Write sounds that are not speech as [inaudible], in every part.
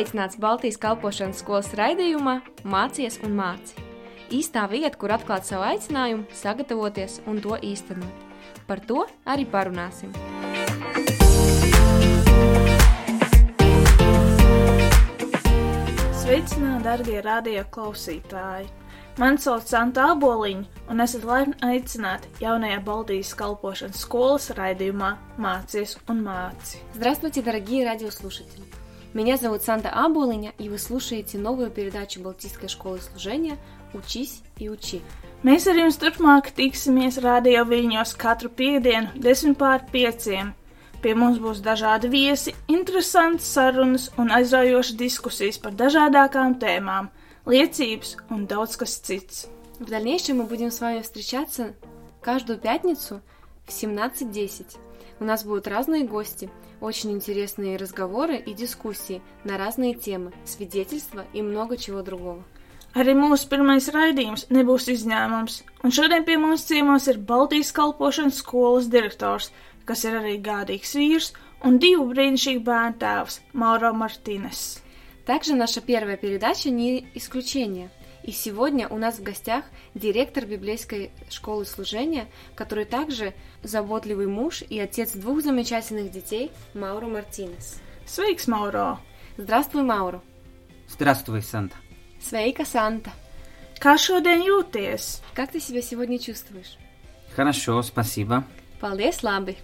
Sveicināts Baltijas kalpošanas skolas raidījumā Mācies un māci. Īstā vieta, kur atklāt savu aicinājumu, sagatavoties un to īstenot. Par to arī parunāsim. Sveicināti, darbie radio klausītāji! Mani sauc Santa Aboliņa, un esat laipni aicināti jaunajā Baltijas kalpošanas skolas raidījumā Mācies un māci. Здравствуйте, дорогие радиослушатели! Меня зовут Санта Абулиня, и вы слушаете новую передачу Балтийской школы служения «Учись и учи». Mēs ar jums turpmāk tiksimies radio viļņos katru piekdienu, 10 pār 5. Pie mums būs dažādi viesi, interesantas sarunas un aizraujošas diskusijas par dažādākām tēmām, liecības un daudz kas cits. В дальнейшем мы будем с вами встречаться каждую пятницу в 17.10. У нас будут разные гости, очень интересные разговоры и дискуссии на разные темы, свидетельства и много чего другого. Arī mūsu pirmais raidījums nebūs izņēmums, un šodien pie mums ciemos ir Baltijas kalpošanas skolas direktors, kas ir arī gādīgs vīrs un divu brīnišķīgu bērnu tēvs Mauro Martīnes. Также наша первая передача не исключение. И сегодня у нас в гостях директор библейской школы служения, который также заботливый муж и отец двух замечательных детей Мауру Мартинес. Sveiks, Mauro! Здравствуй, Мауру! Здравствуй, Санта. Sveika, Санта! Šodien jūties? Как ты себя сегодня чувствуешь? Хорошо, спасибо. Paldies, labi!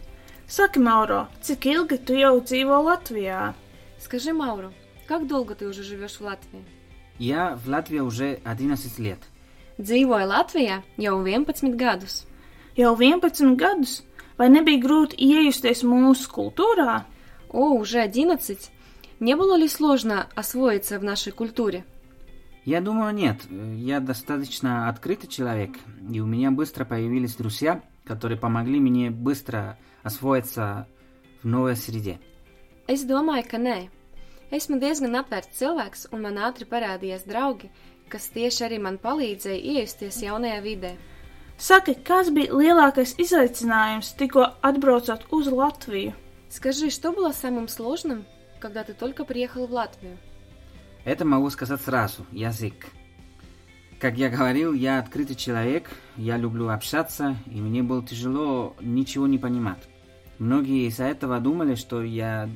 Saki, Mauro, cik ilgi tu jau dzīvo Latvijā? Скажи, Мауру, как долго ты уже живешь в Латвии? Я в Латвии уже 11 лет. Dzīvoju Latvijā jau 11 gadus. Jau 11 gadus, vai nebija grūti iejusties mūsu kultūrā? О, уже 11. Не было ли сложно освоиться в нашей культуре? Я думаю, нет. Я достаточно открытый человек, и у меня быстро появились друзья, которые помогли мне быстро освоиться в новой среде. Es domāju, ka nē. Esmu diezgan atvērts cilvēks, un man ātri parādījās draugi, kas tieši arī man palīdzēja iejusties jaunajā vidē. Saki, kas bija lielākais izaicinājums tikko atbraucot uz Latviju? Скажи, что было самым сложным, когда ты только приехал в Латвию? Это могу сказать сразу. Язык. Как я говорил, я открытый человек, я люблю общаться, и мне было тяжело ничего не понимать. Многие из-за этого думали, что я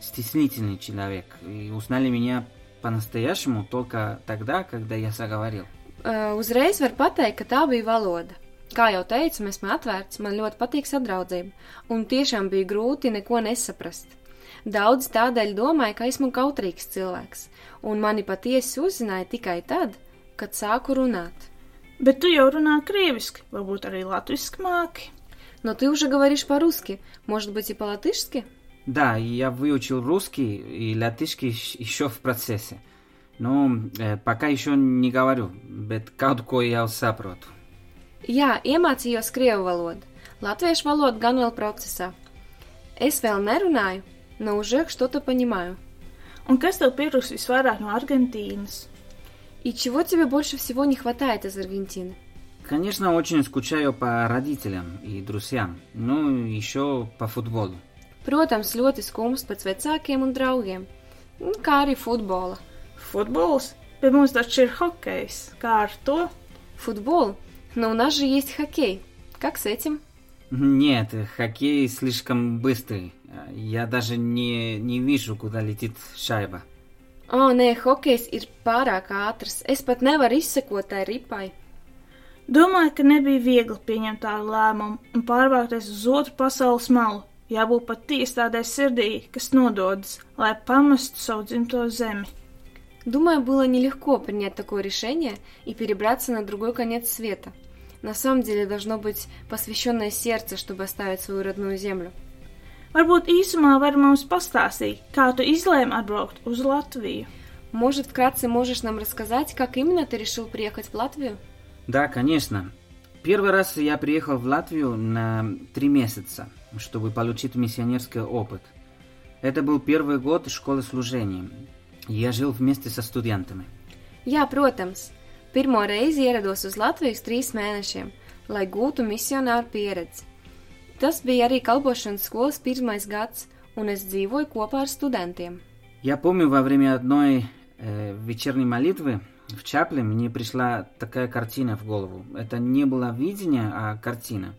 стеснительный человек, и узнали меня по-настоящему только тогда, когда я заговорил. Uh, uzreiz var pateikt, ka tā bija valoda. Kā jau teicu, esmu atvērts, man ļoti patīk sadraudzība, un tiešām bija grūti neko nesaprast. Daudz tādēļ domāja, ka esmu kautrīgs cilvēks, un mani patiesi uzzināja tikai tad, kad sāku runāt. Bet tu jau runā krieviski, varbūt arī latviski māki. Но ты уже говоришь по-русски, может быть и по-латышски? Да, я выучил русский и латышский еще в процессе. Но э, пока еще не говорю, bet kaut ko jau saprotu. Jā, iemācījos krievu valodu. Latviešu valodu gan vēl procesā. Es vēl nerunāju, но уже что-то понимаю. Un kas tev pietrūks visvairāk no Argentīnas? И чего тебе больше всего не хватает из Аргентины? Конечно, очень скучаю по родителям и друзьям, ну и еще по футболу. Protams, ļoti skumjš pēc vecākiem un draugiem, Un kā arī futbola. Futbols? Pie mums taču ir hokejs. Kā ar to? Футбол? Но у нас же есть хоккей. Как с этим? Нет, хоккей слишком быстрый. Я даже не, не вижу, куда летит шайба. O, nē, hokejs ir pārāk ātrs. Es pat nevaru izsekot tai ripai. Domāju, ka nebija viegli pieņemt tādu lēmumu un pārvākties uz otru pasaules malu. Jābūt patiesi tādai sirdī, kas nododas, lai pamestu savu dzimto zemi. Думаю, было нелегко принять такое решение и перебраться на другой конец света. На самом деле должно быть посвященное сердце, чтобы оставить свою родную землю. Varbūt īsumā var mums pastāstīt, kā tu izlēmi atbraukt uz Latviju. Может, вкратце можешь нам рассказать, как именно ты решил приехать в Латвию? Да, конечно. Первый раз я приехал в Латвию на три месяца, чтобы получить миссионерский опыт. Это был первый год школы служения. Я жил вместе со студентами. Jā, protams. Pirmo reizi ierados uz Latviju trīs mēnešiem, lai gūtu misionāru pieredzi. Tas bija arī kalpošanas skolas pirmais gads, un es dzīvoju kopā ar studentiem. Я помню, во время одной э, вечерней молитвы в Чапле мне пришла такая картина в голову. Это не было видение, а картина.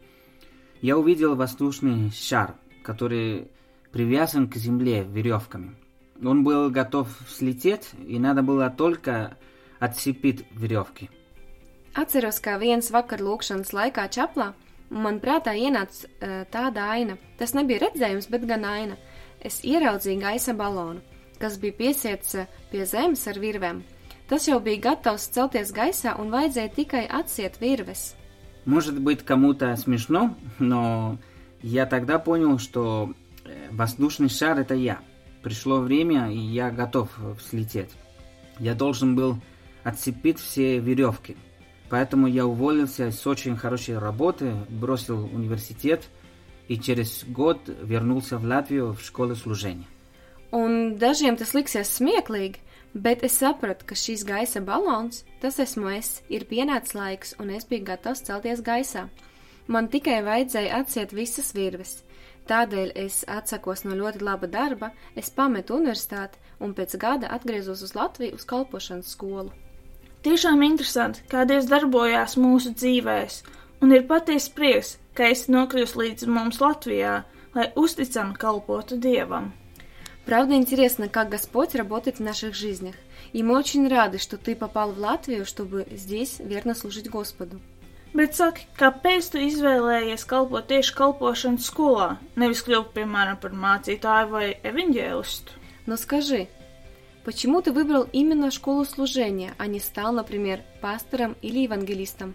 Я увидел воздушный шар, который привязан к земле веревками. Он был готов слететь, и надо было только отцепить веревки. Atceros, kā viens vakar lūkšanas laikā čaplā, man prātā ienāca uh, tāda aina. Tas nebija redzējums, bet gan aina. Es ieraudzīju gaisa balonu, kas bija piesiets uh, pie zemes ar virvēm. Tas jau bija gatavs celties gaisā un vajadzēja tikai atsiet virves. Может быть, кому-то смешно, но я тогда понял, что э, воздушный шар это я. Пришло время, и я готов слететь. Я должен был отцепить все веревки. Поэтому я уволился с очень хорошей работы, бросил университет и через год вернулся в Латвию в школу служения. Un dažiem tas liksies smieklīgi, bet es sapratu, ka šīs gaisa balons, tas esmu es, ir pienācis laiks, un es biju gatavs celties gaisā. Man tikai vajadzēja atsiet visas virves. Tādēļ es atsakos no ļoti laba darba, es pametu universitāti un pēc gada atgriezos uz Latviju uz kalpošanas skolu. Tiešām interesanti, kā Dievs darbojās mūsu dzīvēs, un ir patiesa prieks, ka esi nokļuvis līdz mums Latvijā, lai uzticami kalpotu Dievam. Правда, интересно, как Господь работает в наших жизнях. И мы очень рады, что ты попал в Латвию, чтобы здесь верно служить Господу. Bet saki, kāpēc tu izvēlējies kalpot tieši kalpošanas skolā, nevis kļūt, piemēram, par mācītāju vai evaņģēlistu? Но скажи, почему ты выбрал именно школу служения, а не стал, например, пастором или евангелистом?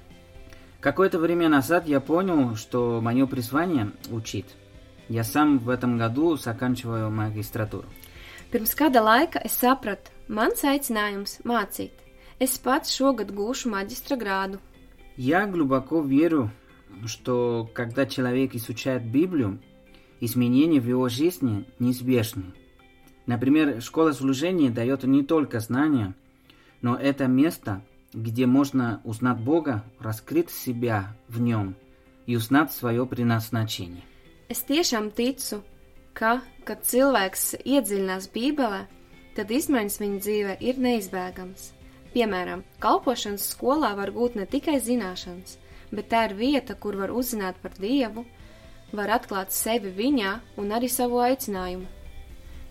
Какое-то время назад я понял, что мое призвание – учить. Я сам в этом году заканчиваю магистратуру. Pirms kāda laika es sapratu, mans aicinājums mācīt. Es pats šogad gūšu maģistra grādu. Я глубоко верю, что когда человек изучает Библию, изменения в его жизни неизбежны. Например, школа служения дает не только знания, но это место, где можно узнать Бога, раскрыть себя в нем и узнать свое предназначение. Es tiešām ticu, ka, kad cilvēks iedziļinās Bībelē, tad izmaiņas viņa dzīvē ir neizbēgamas. Piemēram, kalpošanas skolā var gūt ne tikai zināšanas, bet tā ir vieta, kur var uzzināt par Dievu, var atklāt sevi viņā un arī savu aicinājumu.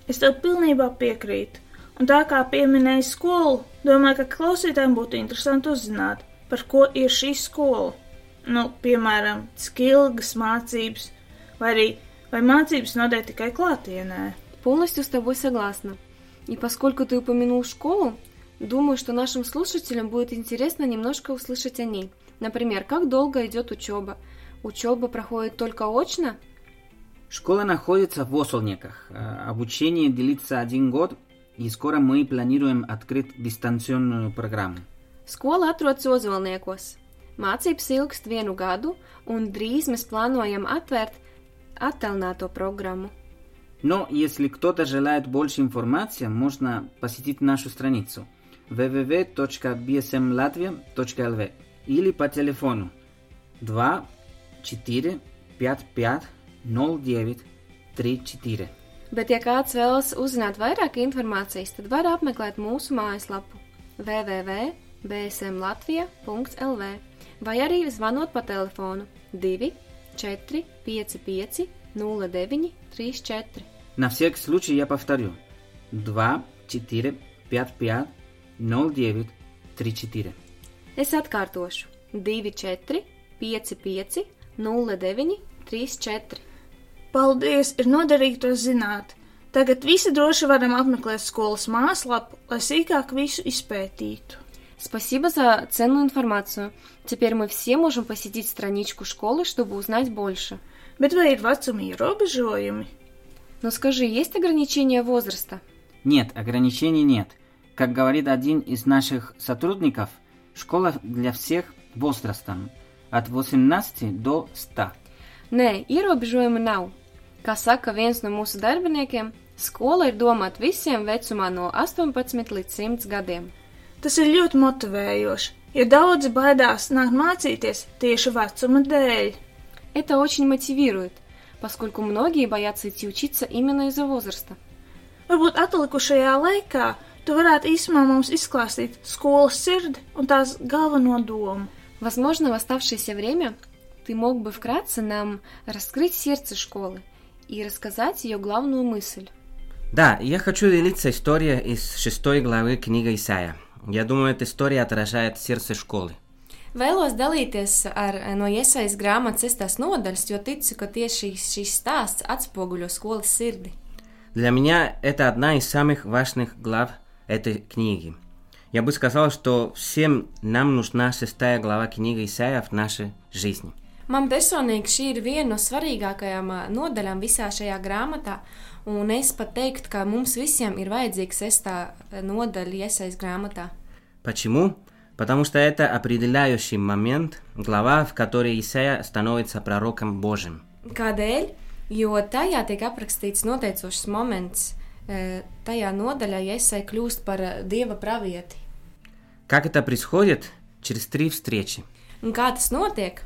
Es tev pilnībā piekrītu, un tā kā pieminēji skolu, domāju, ka klausītājiem būtu interesanti uzzināt, par ko ir šī skola. Nu, piemēram, cik ilgas mācības, vai arī vai mācības notiek tikai klātienē. Полностью с тобой согласна. И поскольку ты упомянул школу, думаю, что нашим слушателям будет интересно немножко услышать о ней. Например, как долго идет учеба? Учеба проходит только очно? Школа находится в Осолниках. Э, Обучение длится один год, и скоро мы планируем открыть дистанционную программу. Skola atrodas Ozolniekos. Mācības ilgst vienu gadu, un drīz mēs plānojam atvērt attālināto programmu. Но если кто-то желает больше информации, можно посетить нашу страницу www.bsmlatvia.lv или по телефону 2 4 5 5 09 34. Bet, ja kāds vēlas uzzināt vairāk informācijas, tad var apmeklēt mūsu mājaslapu www.bsmlatvija.lv vai arī zvanot pa telefonu 2 4 5 5 09 34. На всякий случай я повторю. 2 4 5 5 09 34. Es atkārtošu 2 4 5 5 09 34. Paldies, ir noderīgi to zināt. Tagad visi droši varam apmeklēt skolas mājaslapu, lai sīkāk visu izpētītu. Спасибо за ценную информацию. Теперь мы все можем посетить страничку школы, чтобы узнать больше. Bet vai ir vecuma ierobežojumi? Но скажи, есть ограничения возраста? Нет, ограничений нет. Как говорит один из наших сотрудников, школа для всех возрастом от 18 до 100. Nē, ierobežojuma nav. Kā saka viens no mūsu darbiniekiem, skola ir domāta visiem vecumā no 18 līdz 100 gadiem. Tas ir ļoti motivējoši, jo daudzi baidās nākt mācīties tieši vecuma dēļ. Это очень мотивирует, поскольку многие боятся идти учиться именно из-за возраста. Varbūt atlikušajā laikā tu varētu īsumā mums izklāstīt skolas sirdi un tās galveno domu. Возможно, в оставшееся время ты мог бы вкратце нам раскрыть сердце школы и рассказать ее главную мысль. Да, я хочу делиться историей из шестой главы книги Исаия. Я думаю, эта история отражает сердце школы. Vēlos dalīties ar, no iesaistas grāmatas sestās nodaļas, jo ticu, ka tieši šīs stāsts atspoguļo skolas sirdi. Для меня это одна из самых важных глав этой книги. Я бы сказал, что всем нам нужна шестая глава книги Исаия в нашей жизни. Man personīgi šī ir viena no svarīgākajām ā, nodaļām visā šajā grāmatā, un es pat teiktu, ka mums visiem ir vajadzīga sestā ā, nodaļa iesaistas grāmatā. Почему? Потому что это определяющий момент, глава, в которой Исаия становится пророком Божьим. Kādēļ? Jo tajā tiek aprakstīts noteicošs moments, ā, tajā nodaļā Iesai kļūst par ā, dieva pravieti. Как это происходит? Через три встречи. Un kā tas notiek?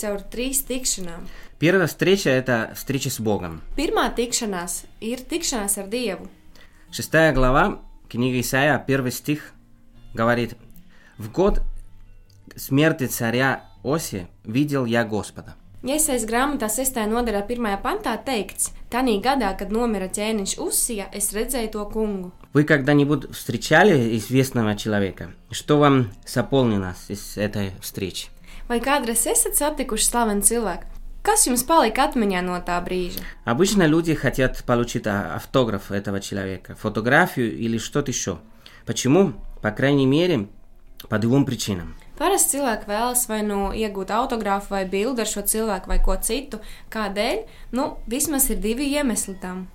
Caur trīs tikšanām. Первая встреча – это встреча с Богом. Pirmā tikšanās ir tikšanās ar Dievu. Шестая глава книги Исаия, первый стих говорит «В год смерти царя Оси видел я Господа». Iesaistīts grāmatā 6. nodaļā, 1. pantā teikts, Tanī gadā, kad nomira ķēniņš Uzsija, es redzēju to kungu. Вы когда-нибудь встречали известного человека? Что вам заполнилось из этой встречи? Vai kādreiz esat satikuši slavenu cilvēku? Kas jums palika atmiņā no tā brīža? Обычно люди хотят получить а, автограф этого человека, фотографию или что-то еще. Почему? По крайней мере, по двум причинам. Parasti cilvēki vēlas vai nu iegūt autogrāfu vai bildi ar šo cilvēku vai ko citu. Kādēļ? Nu, vismaz ir divi iemesli tam.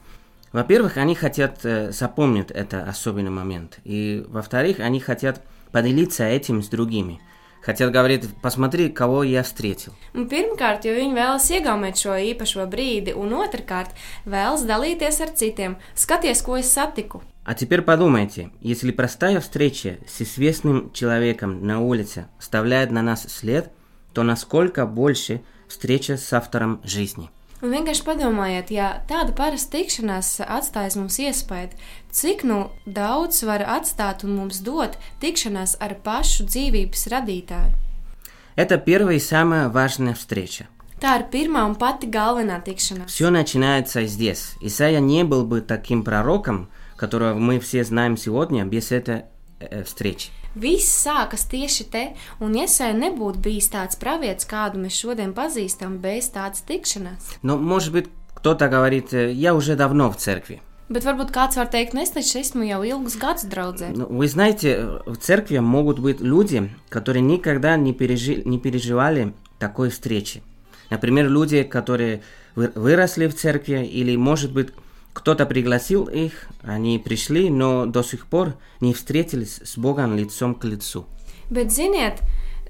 Во-первых, они хотят э, запомнить это особенный момент. И во-вторых, они хотят поделиться этим с другими. Хотят говорить, посмотри, кого я встретил. Un pirmkārt, jo viņi vēlas iegaumēt šo īpašo brīdi, un otrkārt, vēlas dalīties ar citiem. Skaties, ko es satiku. А теперь подумайте, если простая встреча с известным человеком на улице оставляет на нас след, то насколько больше встреча с автором жизни? Un vienkārši padomājiet, ja tāda parasta tikšanās atstājas mums iespēju, cik nu daudz var atstāt un mums dot tikšanās ar pašu dzīvības radītāju. Это первая и самая важная встреча. Tā ir pirmā un pati galvenā tikšanās. Все начинается здесь. Исайя не был бы таким пророком, которого мы все знаем сегодня, без этой э, встречи. Viss sākas tieši te, un iesai nebūtu bijis tāds pravietis, kādu mēs šodien pazīstam, bez tādas tikšanās. Но, может быть, кто-то говорит, «Э, я уже давно в церкви. Bet varbūt kāds var teikt, es taču esmu jau ilgus gadus draudzē. Ну, Вы знаете, в церкви могут быть люди, которые никогда не, пережи- не переживали такой встречи. Например, люди, которые вы- выросли в церкви, или, может быть, кто-то пригласил их, они пришли, но до сих пор не встретились с Богом лицом к лицу. Bet, ziniet,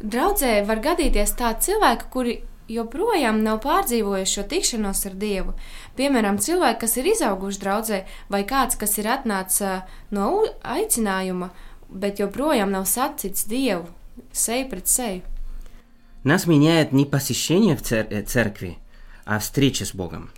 draudzē var gadīties tādi cilvēki, kuri joprojām nav pārdzīvojuši šo tikšanos ar Dievu. Piemēram, cilvēki, kas ir izauguši draudzē, vai kāds, kas ir atnācis ā, no u- aicinājuma, bet joprojām nav sacits Dievu seju pret seju. Нас меняет не посещение в цер- э, церкви, а встреча с Богом.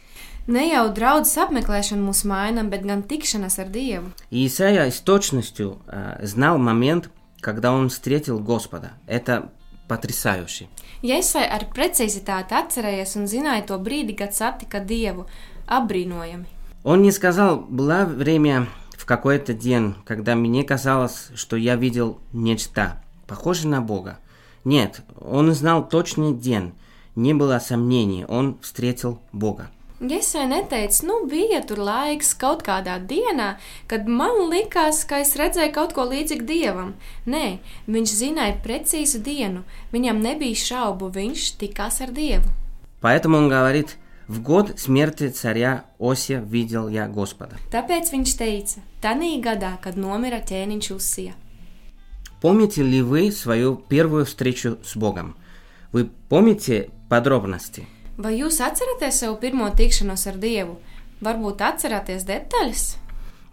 Ne jau draudzes apmeklēšana mūs maina, bet gan tikšanās ar Dievu. И Исаия с точностью э, знал момент, когда он встретил Господа. Это потрясающе. Jēzai ar precizitāti atcerējies un zināja to brīdi, kad satika Dievu. Apbrīnojami. Он не сказал, было время в какой-то день, когда мне казалось, что я видел нечто, похожее на Бога. Нет, он знал точный день, не было сомнений, он встретил Бога. Jēzai neteica, nu, bija tur laiks kaut kādā dienā, kad man likās, ka es redzēju kaut ko līdzīgu dievam. Nē, viņš zināja precīzu dienu, viņam nebija šaubu, viņš tikās ar dievu. Поэтому он говорит, в год смерти царя Осия видел я Господа. Tāpēc viņš teica, tanī gadā, kad nomira ķēniņš Uzsija. Помните ли вы свою первую встречу с Богом? Вы помните подробности? Vai jūs atceraties savu pirmo tikšanos ar Dievu? Varbūt atceraties detaļas?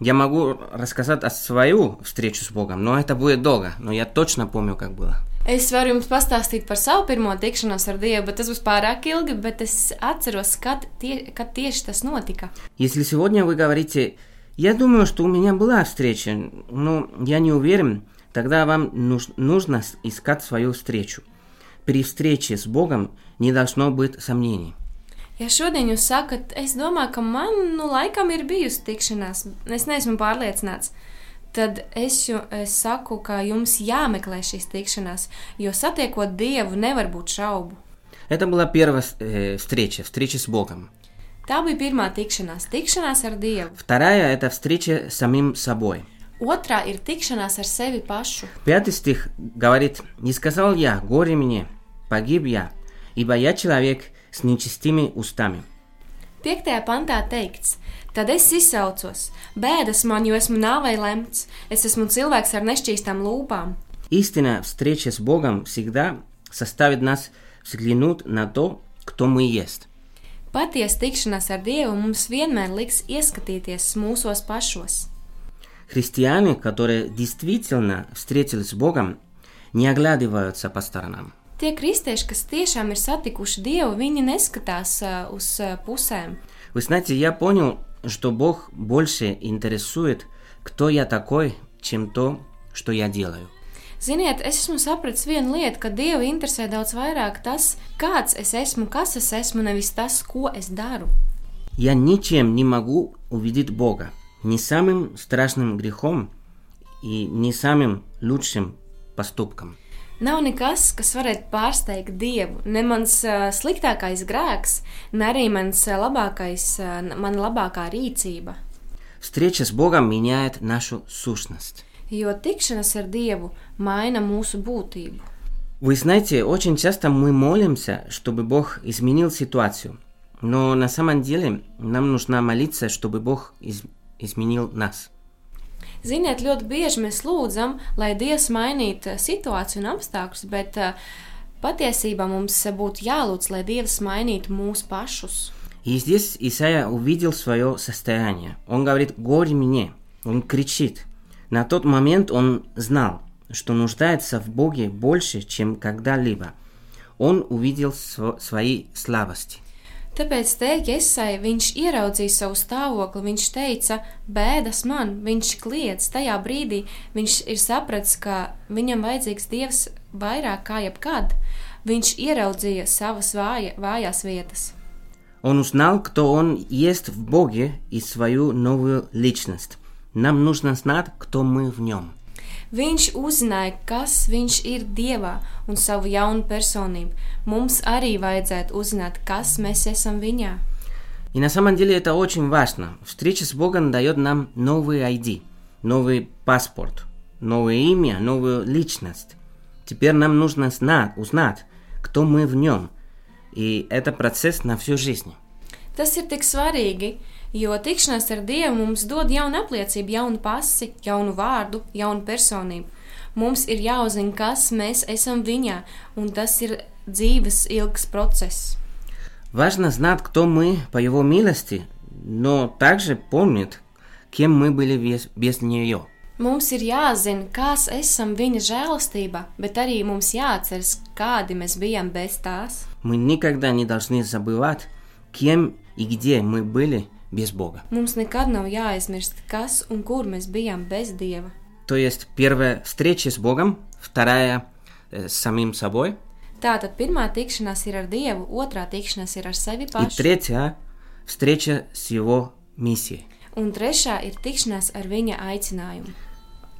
Я могу рассказать о свою встречу с Богом, но это будет долго, но я точно помню, как было. Es varu jums pastāstīt par savu pirmo tikšanos ar Dievu, bet tas būs pārāk ilgi, bet es atceros, kad, tie, kad tieši tas notika. Если сегодня вы говорите, Я думаю, что у меня была встреча, но я не уверен. Тогда вам нуж- нужно с- искать свою встречу. При встрече с Богом не должно быть сомнений. Ja šodien jūs sakat, es domāju, ka man nu laikam ir bijusi tikšanās, es neesmu pārliecināts, tad es, ju, es saku, ka jums jāmeklē šīs tikšanās, jo satiekot Dievu nevar būt šaubu. Это была первая э, встреча, встреча с Богом. Tā bija pirmā tikšanās, tikšanās ar Dievu. Вторая – это встреча с самим собой. Otrā ir tikšanās ar sevi pašu. Пятый стих говорит, «Не сказал я, горе мне, погиб я, ибо я человек с нечистыми устами». Piektajā pantā teikts: Tad es izsaucos, bēdas man, jo esmu nāvei lemts, es esmu cilvēks ar nešķīstām lūpām. Истинная встреча с Богом всегда заставит нас взглянуть на то, кто мы есть. Patiesa tikšanās ar Dievu mums vienmēr liks ieskatīties mūsos pašos. Христиане, которые действительно встретились с Богом, не оглядываются по сторонам. Tie kristieši, kas tiešām ir satikuši Dievu, viņi neskatās uh, uz uh, pusēm. Вы знаете, я понял, что Бог больше интересует, кто я такой, чем то, что я делаю. Ziniet, es esmu sapratis vienu lietu, ka Dievu interesē daudz vairāk tas, kāds es esmu, kas es esmu, nevis tas, ko es daru. Я ничем не могу увидеть Бога, ни самым страшным грехом и ни самым лучшим поступком. Nav nekas, kas varētu pārsteigt Dievu. Ne mans uh, sliktākais grēks, ne arī mans uh, labākais, uh, mana labākā rīcība. Встреча с Богом меняет нашу сущность. Jo tikšanās ar Dievu maina mūsu būtību. Вы знаете, очень часто мы молимся, чтобы Бог изменил ситуацию. Но на самом деле нам нужно молиться, чтобы Бог из- изменил нас. Ziniet, ļoti bieži mēs lūdzam, lai Dievs mainītu uh, situāciju un apstākļus, bet uh, patiesībā mums būtu jālūdz, lai Dievs mainītu mūs pašus. И здесь Исаия увидел свое состояние. Он говорит, горе мне. Он кричит. На тот момент он знал, что нуждается в Боге больше, чем когда-либо. Он увидел сво- свои слабости. Tāpēc teikt, Iesai, viņš ieraudzīja savu stāvokli, viņš teica, bēdas man, viņš kliedz. Tajā brīdī viņš ir sapratis, ka viņam vajadzīgs Dievs vairāk kā jebkad. Viņš ieraudzīja savas vāja, vājās vietas. Он узнал, кто он есть в Боге и свою новую личность. Нам нужно знать, кто мы в нем. Viņš uzzināja, kas viņš ir Dievā un savu jaunu personību. Mums arī vajadzētu uzzināt, kas mēs esam viņā. И на самом деле это очень важно. Встреча с Богом дает нам новый ID, новый паспорт, новое имя, новую личность. Теперь нам нужно знать, узнать, кто мы в нем. И это процесс на всю жизнь. Tas ir tik svarīgi, jo tikšanās ar Dievu mums dod jaunu apliecību, jaunu pasi, jaunu vārdu, jaunu personību. Mums ir jāuzzina, kas mēs esam viņā, un tas ir dzīves ilgs process. Важно знать, кто мы по Его милости, но также помнить, кем мы были без, без нее. Mums ir jāzina, kas esam viņa žēlastībā, bet arī mums jāatceras, kādi mēs bijām bez tās. Мы никогда не должны забывать, кем и где мы были без Бога. То есть первая встреча с Богом, вторая э, с самим собой, Tātad pirmā tikšanās ir ar Dievu, otrā tikšanās ir ar sevi и pašu, третья встреча с Его миссией. un trešā ir tikšanās ar viņa aicinājumu.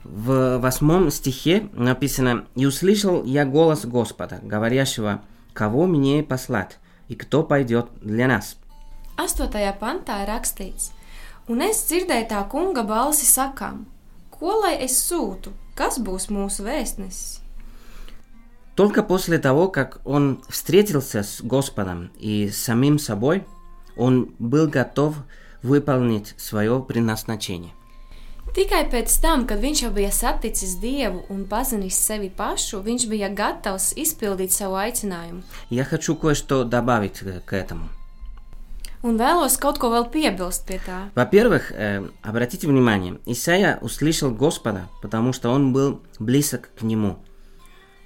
В восьмом стихе написано «И услышал я голос Господа, говорящего, кого мне послать, и кто пойдет для нас». Astotajā pantā ir rakstīts: Un es dzirdēju tā kunga balsi sakām, ko lai es sūtu, kas būs mūsu vēstnesis? Только после того, как он встретился с Господом и с самим собой, он был готов выполнить свое предназначение. Tikai pēc tam, kad viņš jau bija saticis Dievu un pazinis sevi pašu, viņš bija gatavs izpildīt savu aicinājumu. Я хочу кое-что добавить э, к этому. Un vēlos kaut ko vēl piebilst tā. Во-первых, э, обратите внимание, Исаия услышал Господа, потому что он был близок к Нему.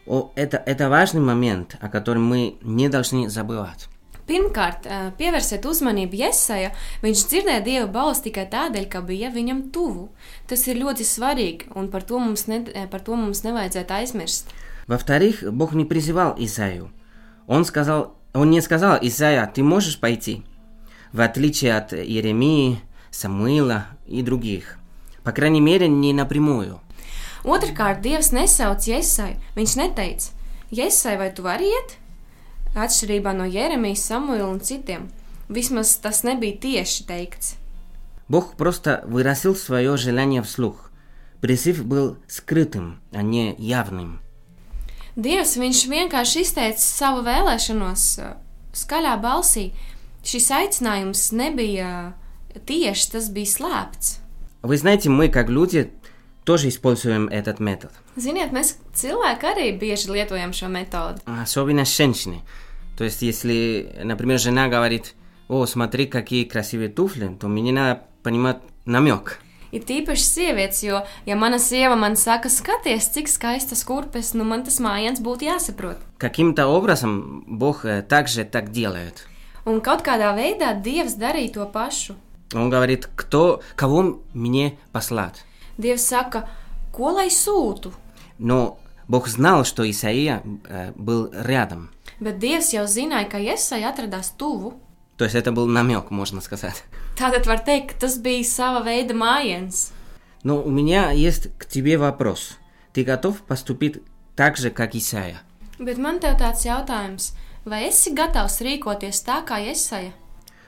О, это, это важный момент, о котором мы не должны забывать. Pirmkārt, eh, pievērsiet uzmanību Jēzaja. Viņš dzirdēja Dieva balsi tikai tādēļ, ka bija viņam tuvu. Tas ir ļoti svarīgi, un par to mums, ne, eh, par to mums nevajadzētu aizmirst. Во-вторых, Бог не призывал Исаию. Он, сказал, он не сказал, Исаия, ты можешь пойти? В отличие от Иеремии, Самуила и других. По крайней мере, не напрямую. Otrakārt, Dievs nesauc Jēzai. Viņš neteica, Jēzai, vai tu vari iet? Atšķirībā no Jeremijas, Samuila un citiem. Vismaz tas nebija tieši teikts. Бог просто выразил свое желание вслух. Призыв был скрытым, а не явным. Dievs viņš vienkārši izteica savu vēlēšanos uh, skaļā balsī. Šis aicinājums nebija tieši, tas bija slēpts. Вы знаете, мы, как люди, тоже используем этот метод. Ziniet, mēs cilvēki arī bieži lietojam šo metodi. Особенно женщины. То есть, если, например, жена говорит, о, смотри, какие красивые туфли, то мне надо понимать намек. Ir tīpaši sievietes, jo, ja mana sieva man saka, skaties, cik skaistas kurpes, nu man tas mājiens būtu jāsaprot. Каким-то образом Бог э, также так делает. Un kaut kādā veidā Dievs darīja to pašu. Он говорит, кто, кого мне послать. Dievs saka, ko lai sūtu, Но Бог знал, что Исаия э, был рядом. bet Dievs jau zināja, ka Iesai atradās tuvu. То есть это был намек, можно сказать. Tātad var teikt, ka tas bija sava veida mājiens. Но у меня есть к тебе вопрос. Ты готов поступить так же, как Исаия? Bet man te tāds jautājums, vai esi gatavs rīkoties tā kā Iesaja?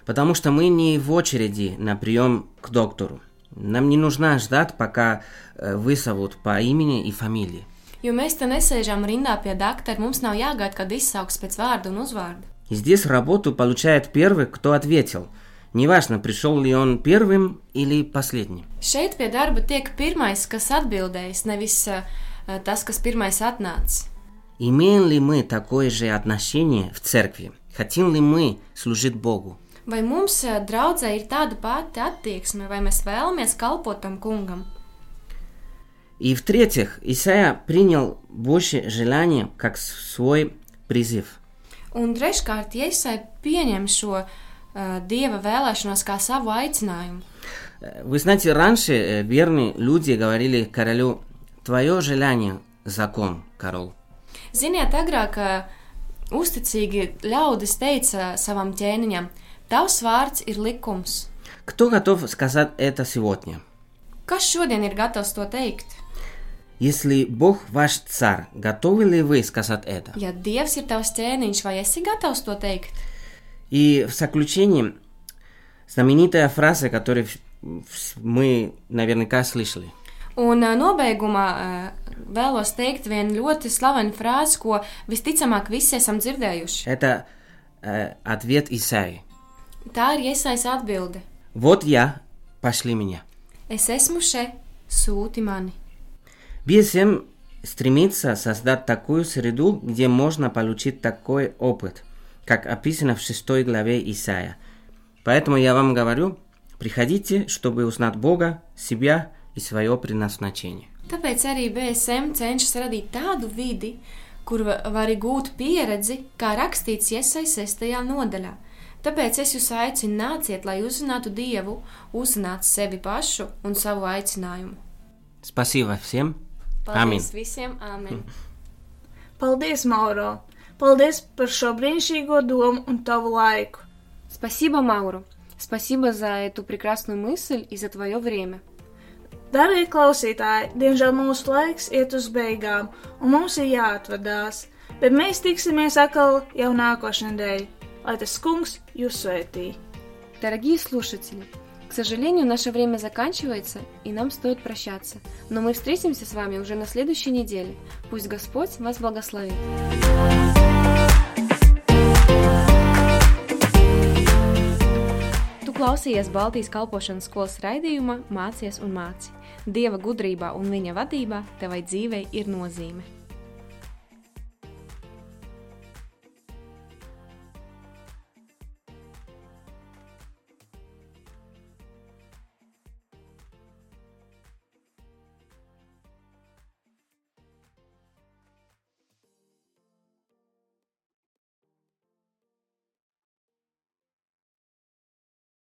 Потому что мы не в очереди на прием к доктору. Нам не нужно ждать, пока э, вызовут по имени и фамилии. Jo mēs te nesēžam rindā pie doktora, mums nav jāgaida, kad izsauks pēc vārda un uzvārda. И здесь работу получает первый, кто ответил. Неважно, пришел ли он первым или последним. Šeit pie darba tiek pirmais, kas atbildējis, nevis uh, tas, kas pirmais atnācis. Имеем ли мы такое же отношение в церкви? Хотим ли мы служить Богу? Vai mums uh, draudzē ir tāda pati attieksme, vai mēs vēlamies kalpot tam kungam? И в-третьих, Исаия принял Божье желание как свой призыв. Un treškārt, Iesai pieņem šo uh, dieva vēlēšanos kā savu aicinājumu. Э, Вы знаете, раньше э, верные люди говорили королю, твое желание – закон, король. Ziniet, agrāk uh, uzticīgi ļaudis teica savam ķēniņam, tavs vārds ir likums. Кто готов сказать это сегодня? Kas šodien ir gatavs to teikt? Если Бог ваш царь, готовы ли вы сказать это? Ja Dievs ir tavs ķēniņš, vai esi gatavs to teikt? И в заключении знаменитая фраза, которую мы наверняка слышали. Un nobeigumā vēlos teikt vienu ļoti slavenu frāzi, ko visticamāk visi esam dzirdējuši. Это э, ответ Исаии. Tā ir iesaistīta atbilde. Вот я, пошли меня. Es esmu šeit, sūti mani. BSM стремится создать такую среду, где можно получить такой опыт, как описано в шестой главе Исаия. Поэтому я вам говорю, приходите, чтобы узнать Бога, себя и свое предназначение. Tāpēc arī BSM cenšas radīt tādu vidi, kur va- var gūt pieredzi, kā rakstīts iesaistīts 6. nodaļā. Tāpēc es jūs aicinu, nāciet, lai uzzinātu Dievu, uzzinātu sevi pašu un savu aicinājumu. Спасибо всем. Paldies Amin. visiem! Āmen! [laughs] Paldies, Mauro! Paldies par šo brīnišķīgo domu un tavu laiku! Спасибо, Мауру! Спасибо за эту прекрасную мысль и за твое время. Darbie klausītāji, diemžēl mūsu laiks iet uz beigām, un mums ir jāatvadās, bet mēs tiksimies atkal jau nākošais nedēļa, lai tas kungs jūs svētī. Дорогие слушатели, к сожалению, наше время заканчивается, и нам стоит прощаться. Но мы встретимся с вами уже на следующей неделе. Пусть Господь вас благословит. Klausījies Baltijas kalpošanas skolas raidījumā Mācies un māci. Dieva gudrībā un viņa vadībā tevai dzīvei ir nozīme.